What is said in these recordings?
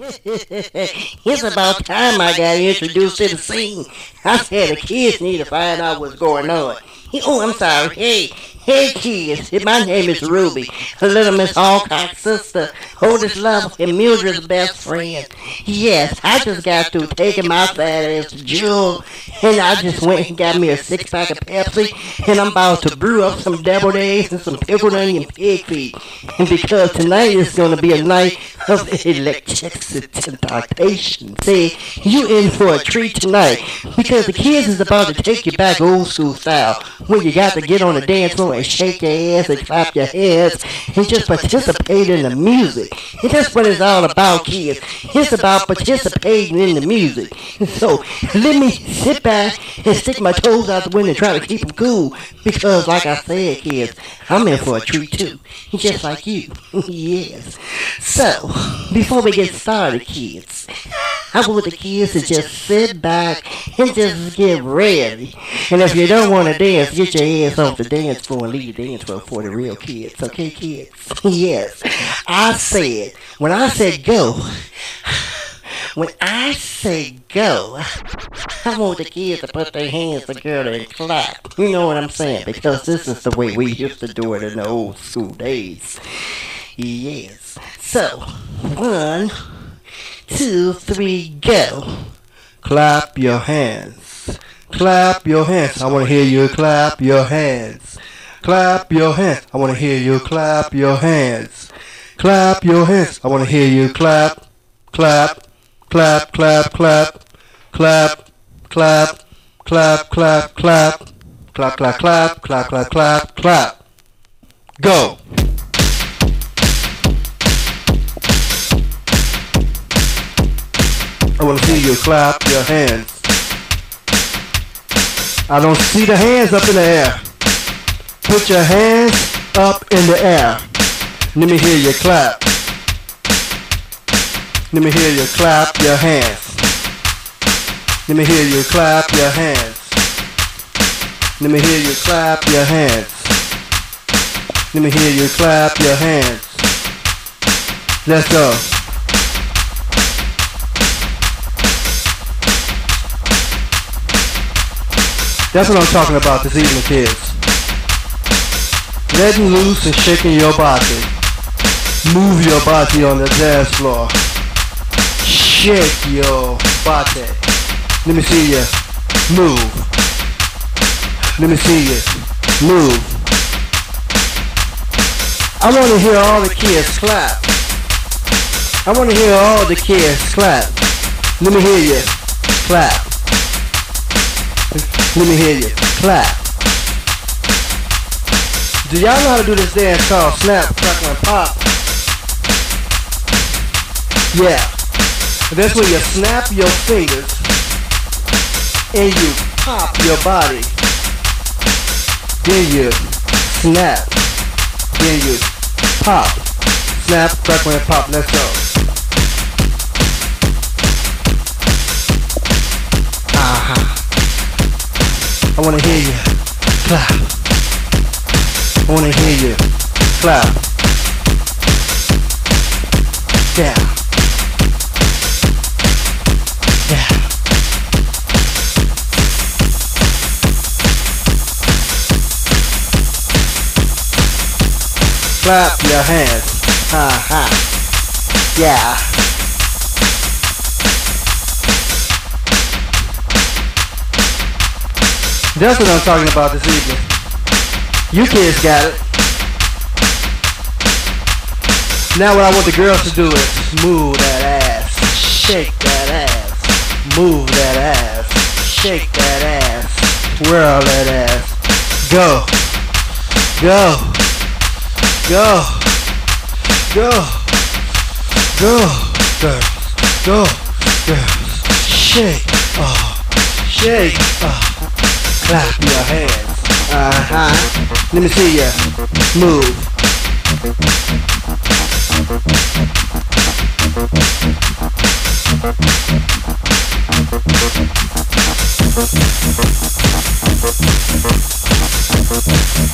it's about time I got introduced to the scene. I said the kids need to find out what's going on. Oh, I'm sorry. Hey, hey, kids. My name is Ruby, little Miss Alcock's sister, oldest love, and Mildred's best friend. Yes, I just got through taking my fat ass Jewel, and I just went and got me a six pack of Pepsi, and I'm about to brew up some deviled eggs and some pickled onion pig feet. And because tonight is going to be a night of electricity temptation, say you in for a treat tonight because the kids is about to take you back old school style when you got to get on the dance floor and shake your ass and clap your hands and just participate in the music. And that's what it's all about, kids. It's about participating in the music. So let me sit back and stick my toes out the window and try to keep them cool because, like I said, kids, I'm in for a treat too, just like you. yes. So, before we get started, kids, I want the kids to just sit back and just get ready. And if you don't want to dance, get your ass off the dance floor and leave the dance floor for the real kids. Okay, kids? yes. I said, when I said go, when I say go, I want the kids to put their hands together and clap. You know what I'm saying? Because this is the way we used to do it in the old school days. Yes. So, one, two, three, go. Clap your hands. Clap your hands. I want to hear you clap your hands. Clap your hands. I want to hear you clap your hands. Clap your hands. I want to hear you clap, clap, clap, clap, clap, clap, clap, clap, clap, clap, clap, clap, clap, clap, clap, clap, clap. Go. I want to see you clap your hands. I don't see the hands up in the air. Put your hands up in the air. Let me hear you clap. Let me hear you clap your hands. Let me hear you clap your hands. Let me hear you clap your hands. Let me hear you clap your hands. Let's go. That's what I'm talking about this evening, kids. Letting loose and shaking your body. Move your body on the dance floor. Shake your body. Let me see you move. Let me see you move. I want to hear all the kids clap. I want to hear all the kids clap. Let me hear you clap. Let me hear you clap. Do y'all know how to do this dance called snap, crackle, and pop? Yeah. That's when you snap your fingers and you pop your body. Then you snap. Then you pop. Snap, crackle, and pop. Let's go. I wanna hear you clap. I wanna hear you clap. Yeah. Yeah. Clap your hands. Ha ha. Yeah. That's what I'm talking about this evening. You kids got it. Now what I want the girls to do is move that ass, shake that ass, move that ass, shake that ass, whirl that ass. Go, go, go, go, go, girls, go, girls, shake, oh, shake, oh clap your hands. Uh-huh. Let me see ya move. Qu'est-ce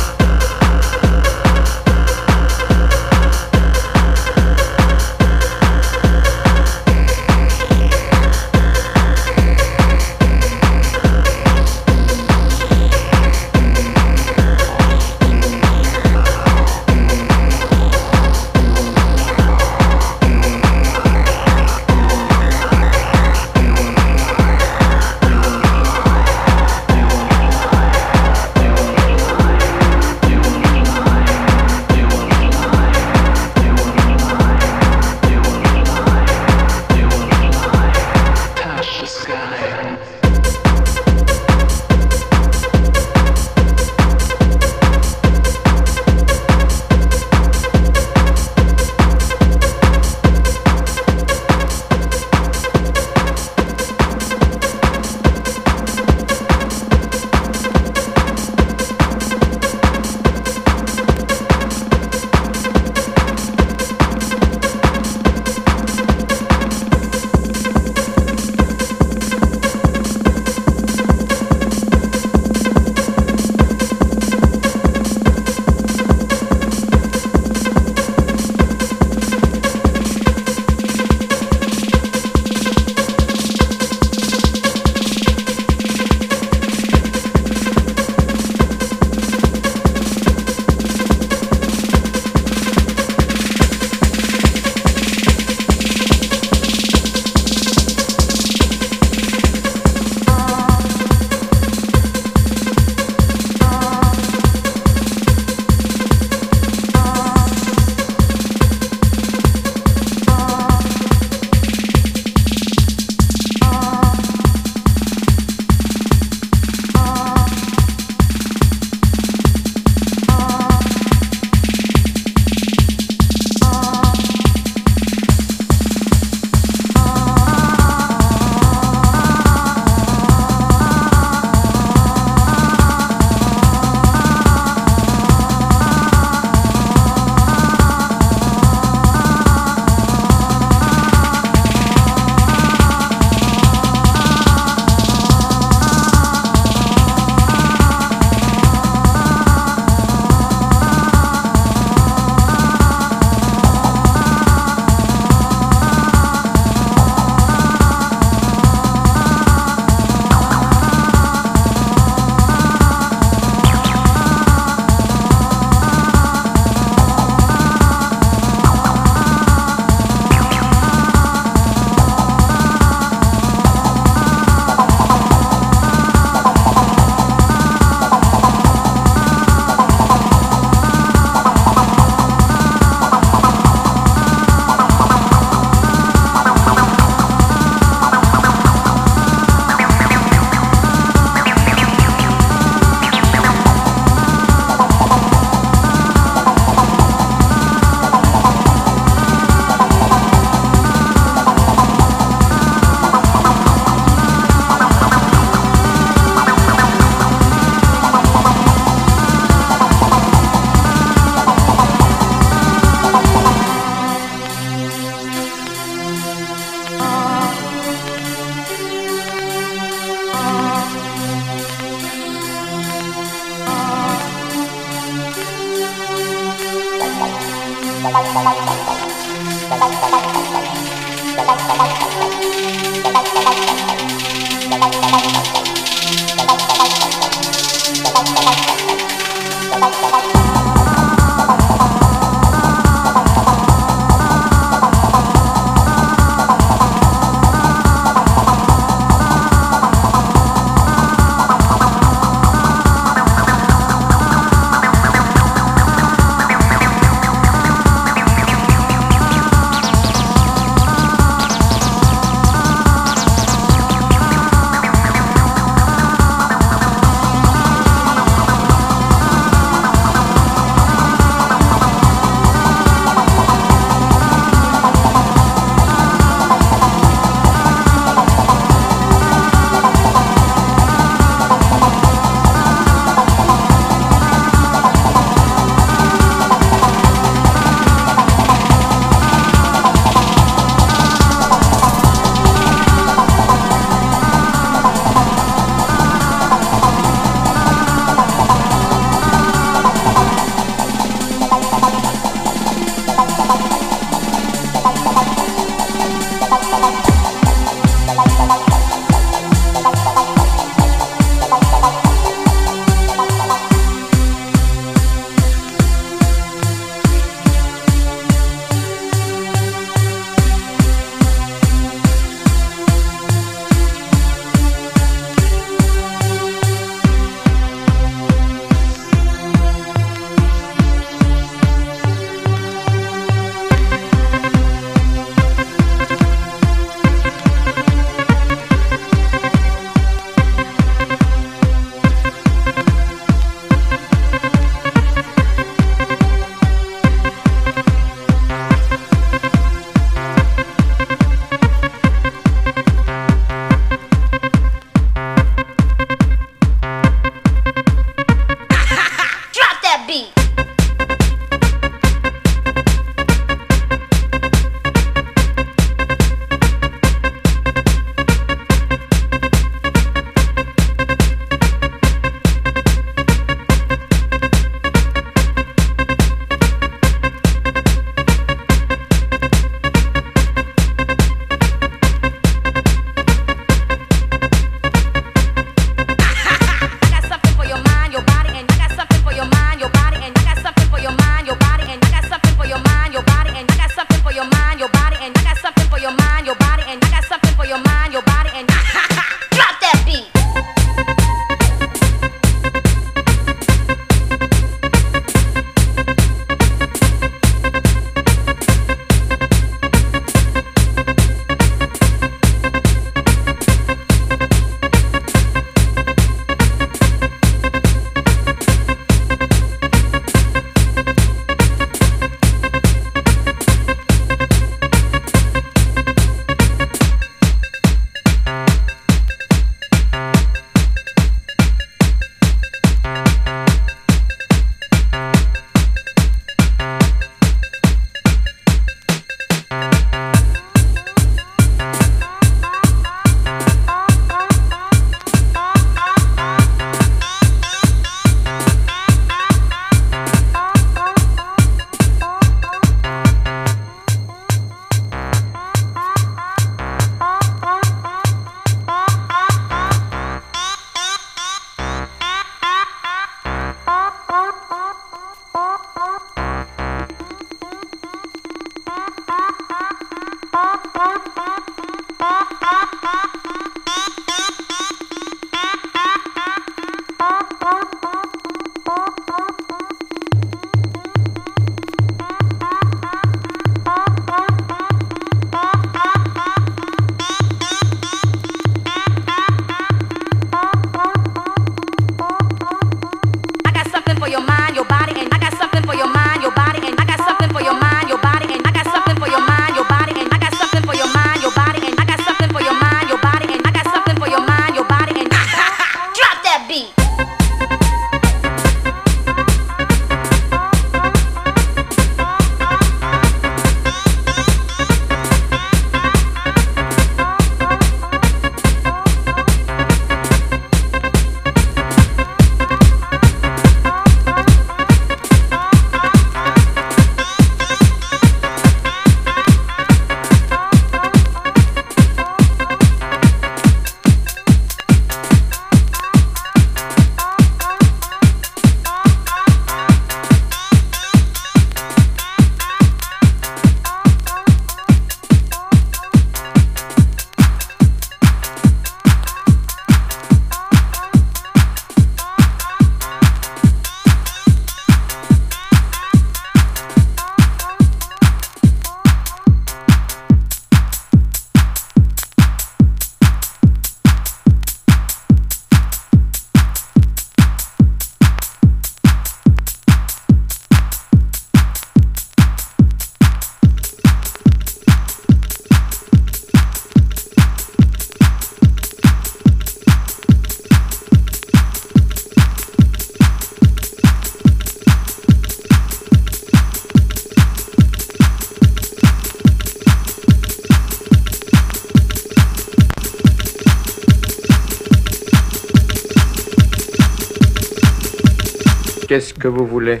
que vous voulez.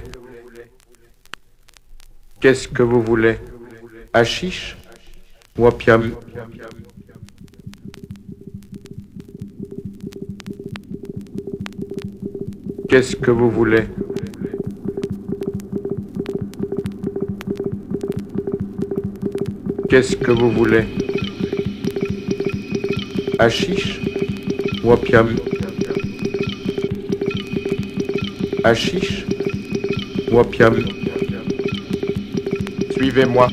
Qu'est-ce que vous voulez? Achiche ou opium? Qu'est-ce que vous voulez? Qu'est-ce que vous voulez? Achiche ou opium? Opium Suivez-moi.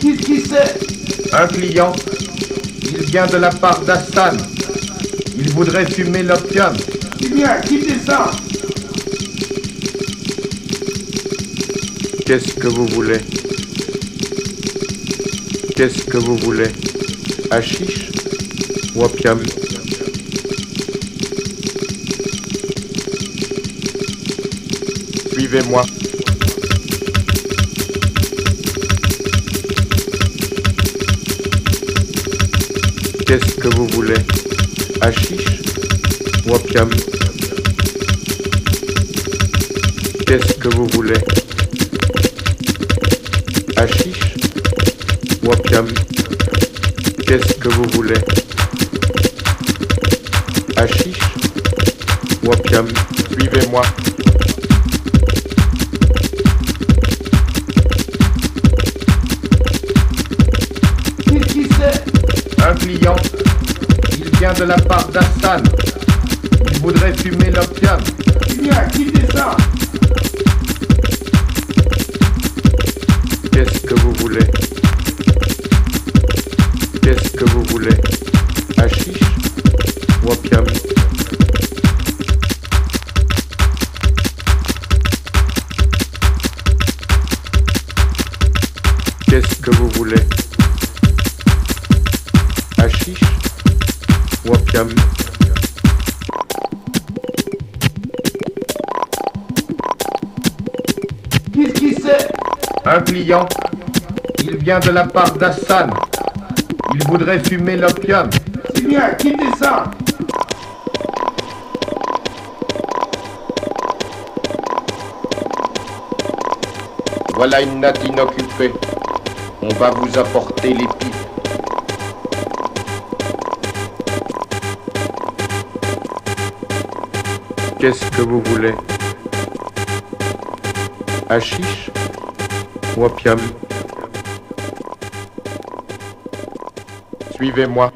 Qu'est-ce qui c'est Un client. Il vient de la part d'Assan. Il voudrait fumer l'opium. Eh bien, quittez ça Qu'est-ce que vous voulez? Qu'est-ce que vous voulez? Achiche ou Suivez-moi. Qu'est-ce que vous voulez? Achiche ou Qu'est-ce que vous voulez? Achiche ou Qu'est-ce que vous voulez? Achiche ou Suivez-moi. De la part d'Assan. Il voudrait fumer l'opium. De la part d'Assan. Il voudrait fumer l'opium. Eh bien, quittez ça Voilà une natte inoccupée. On va vous apporter les pipes. Qu'est-ce que vous voulez? Achiche ou opium? Suivez-moi.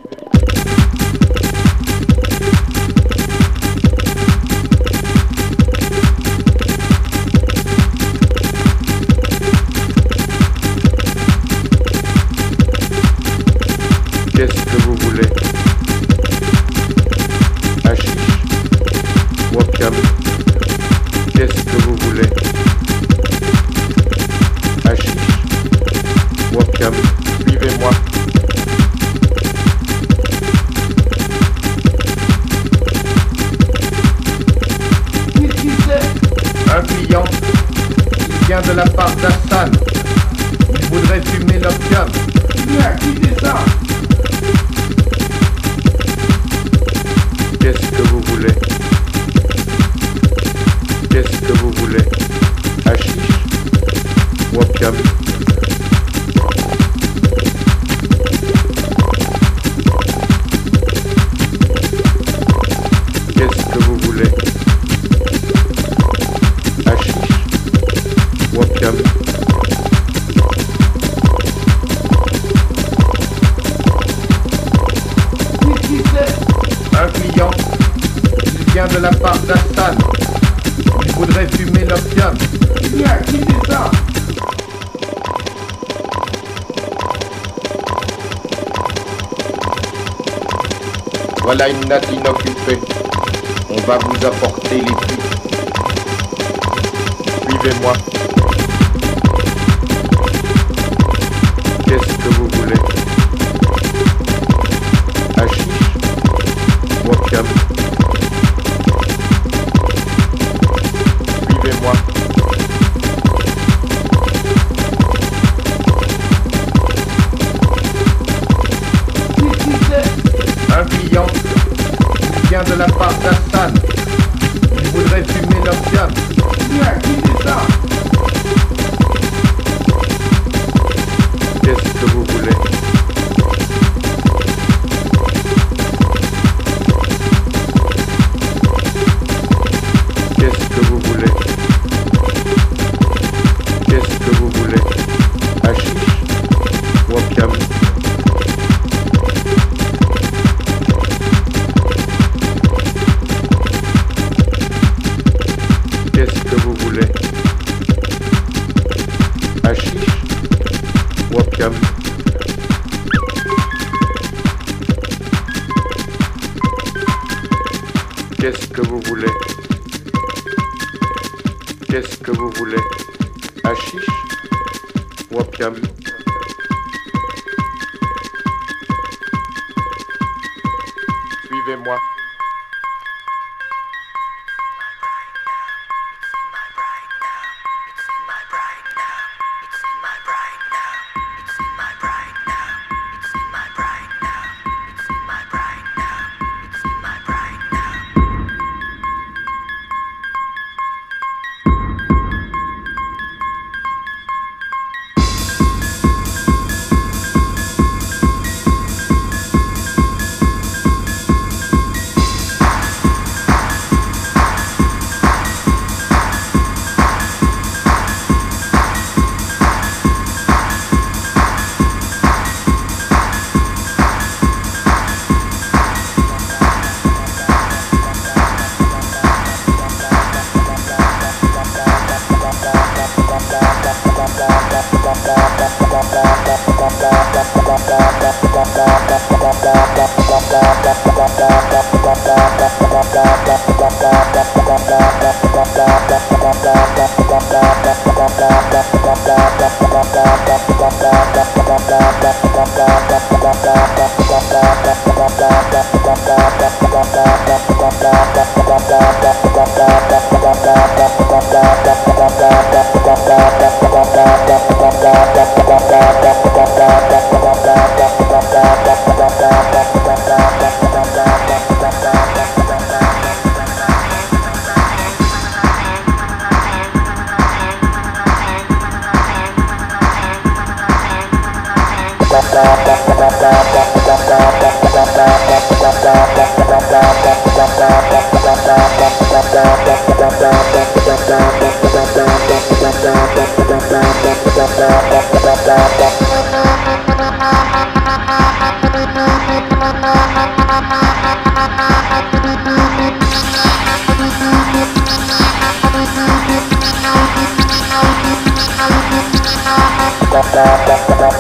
da da da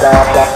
da da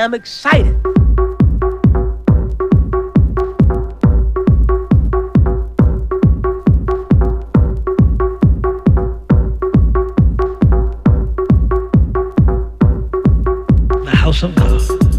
am excited. The house of God.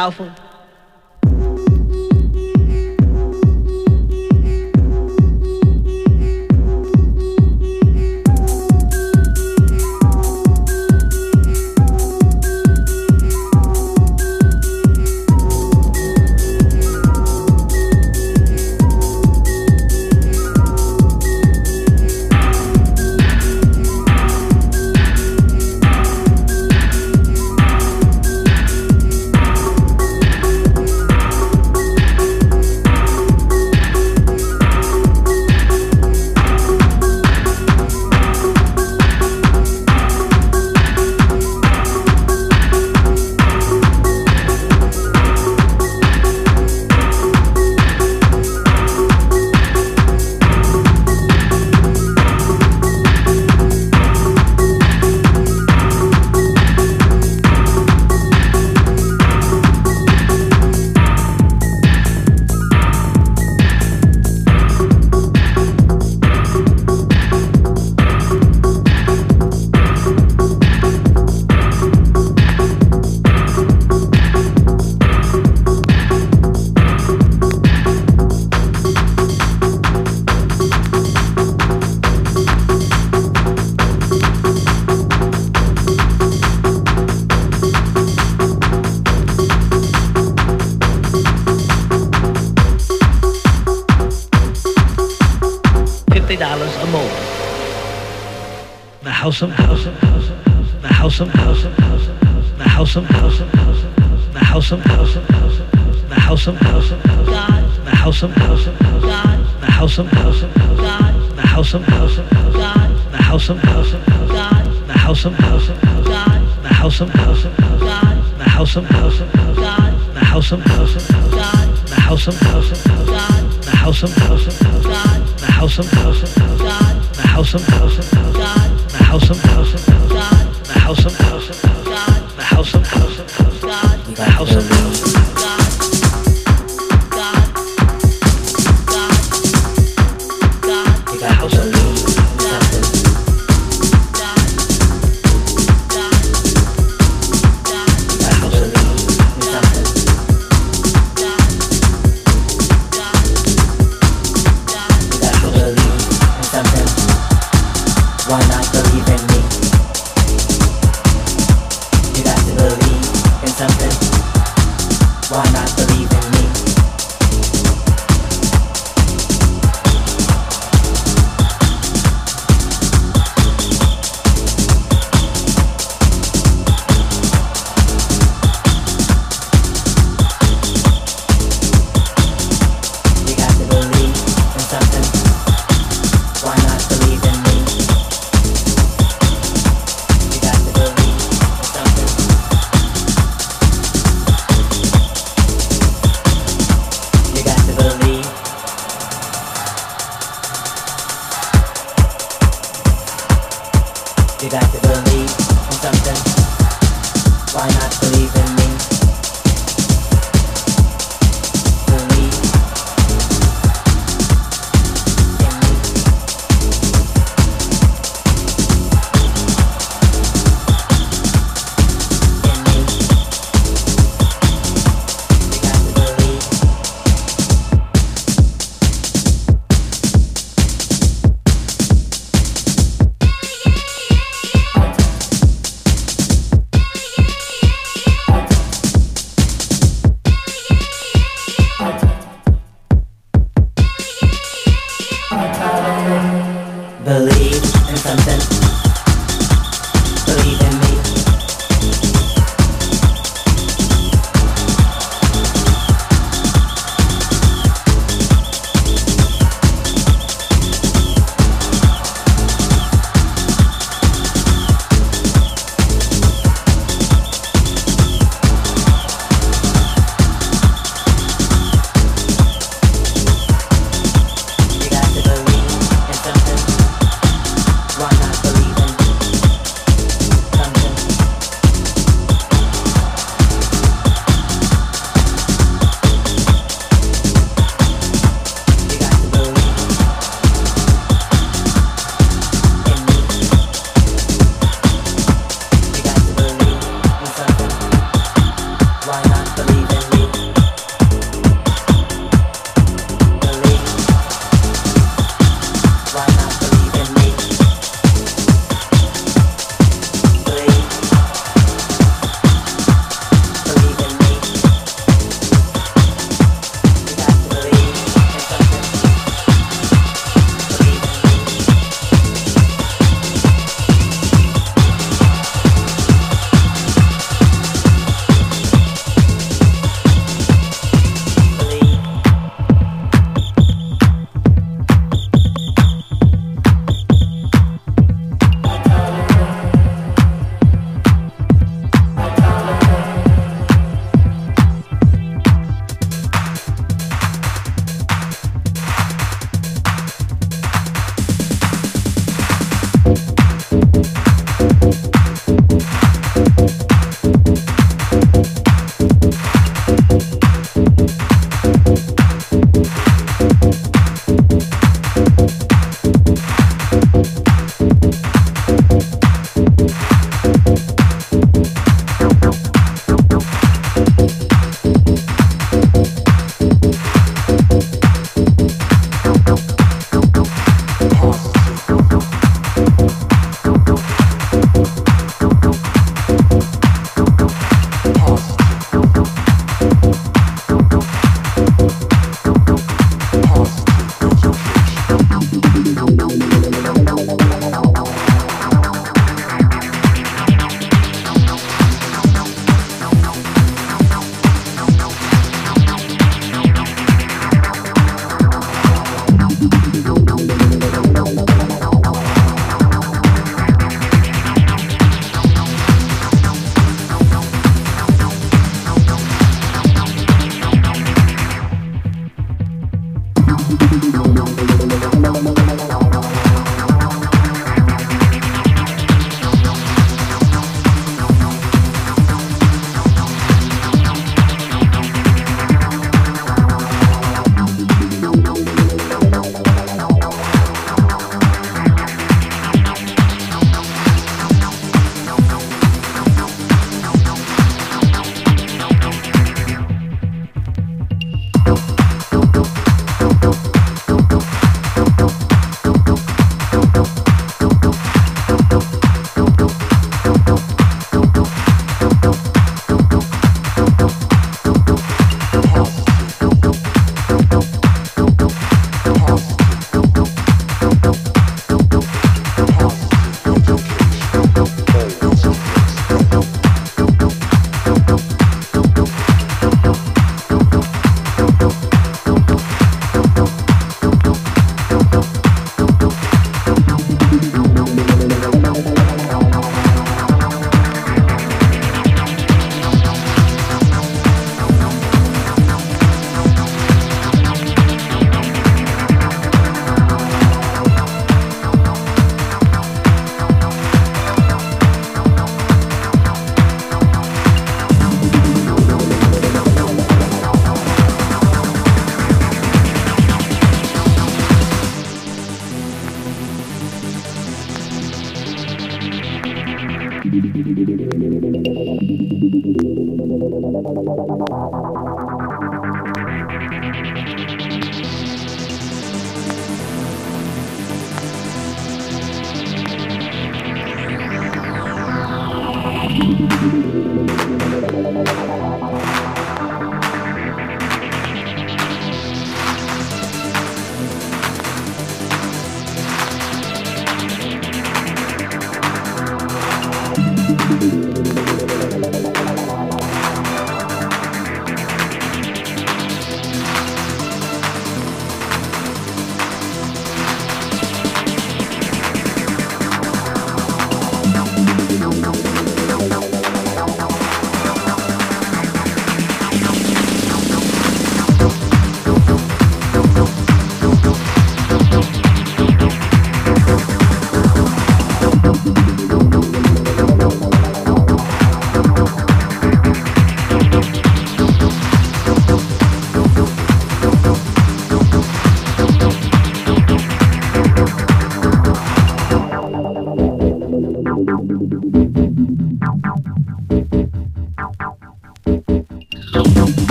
Powerful?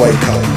white coat.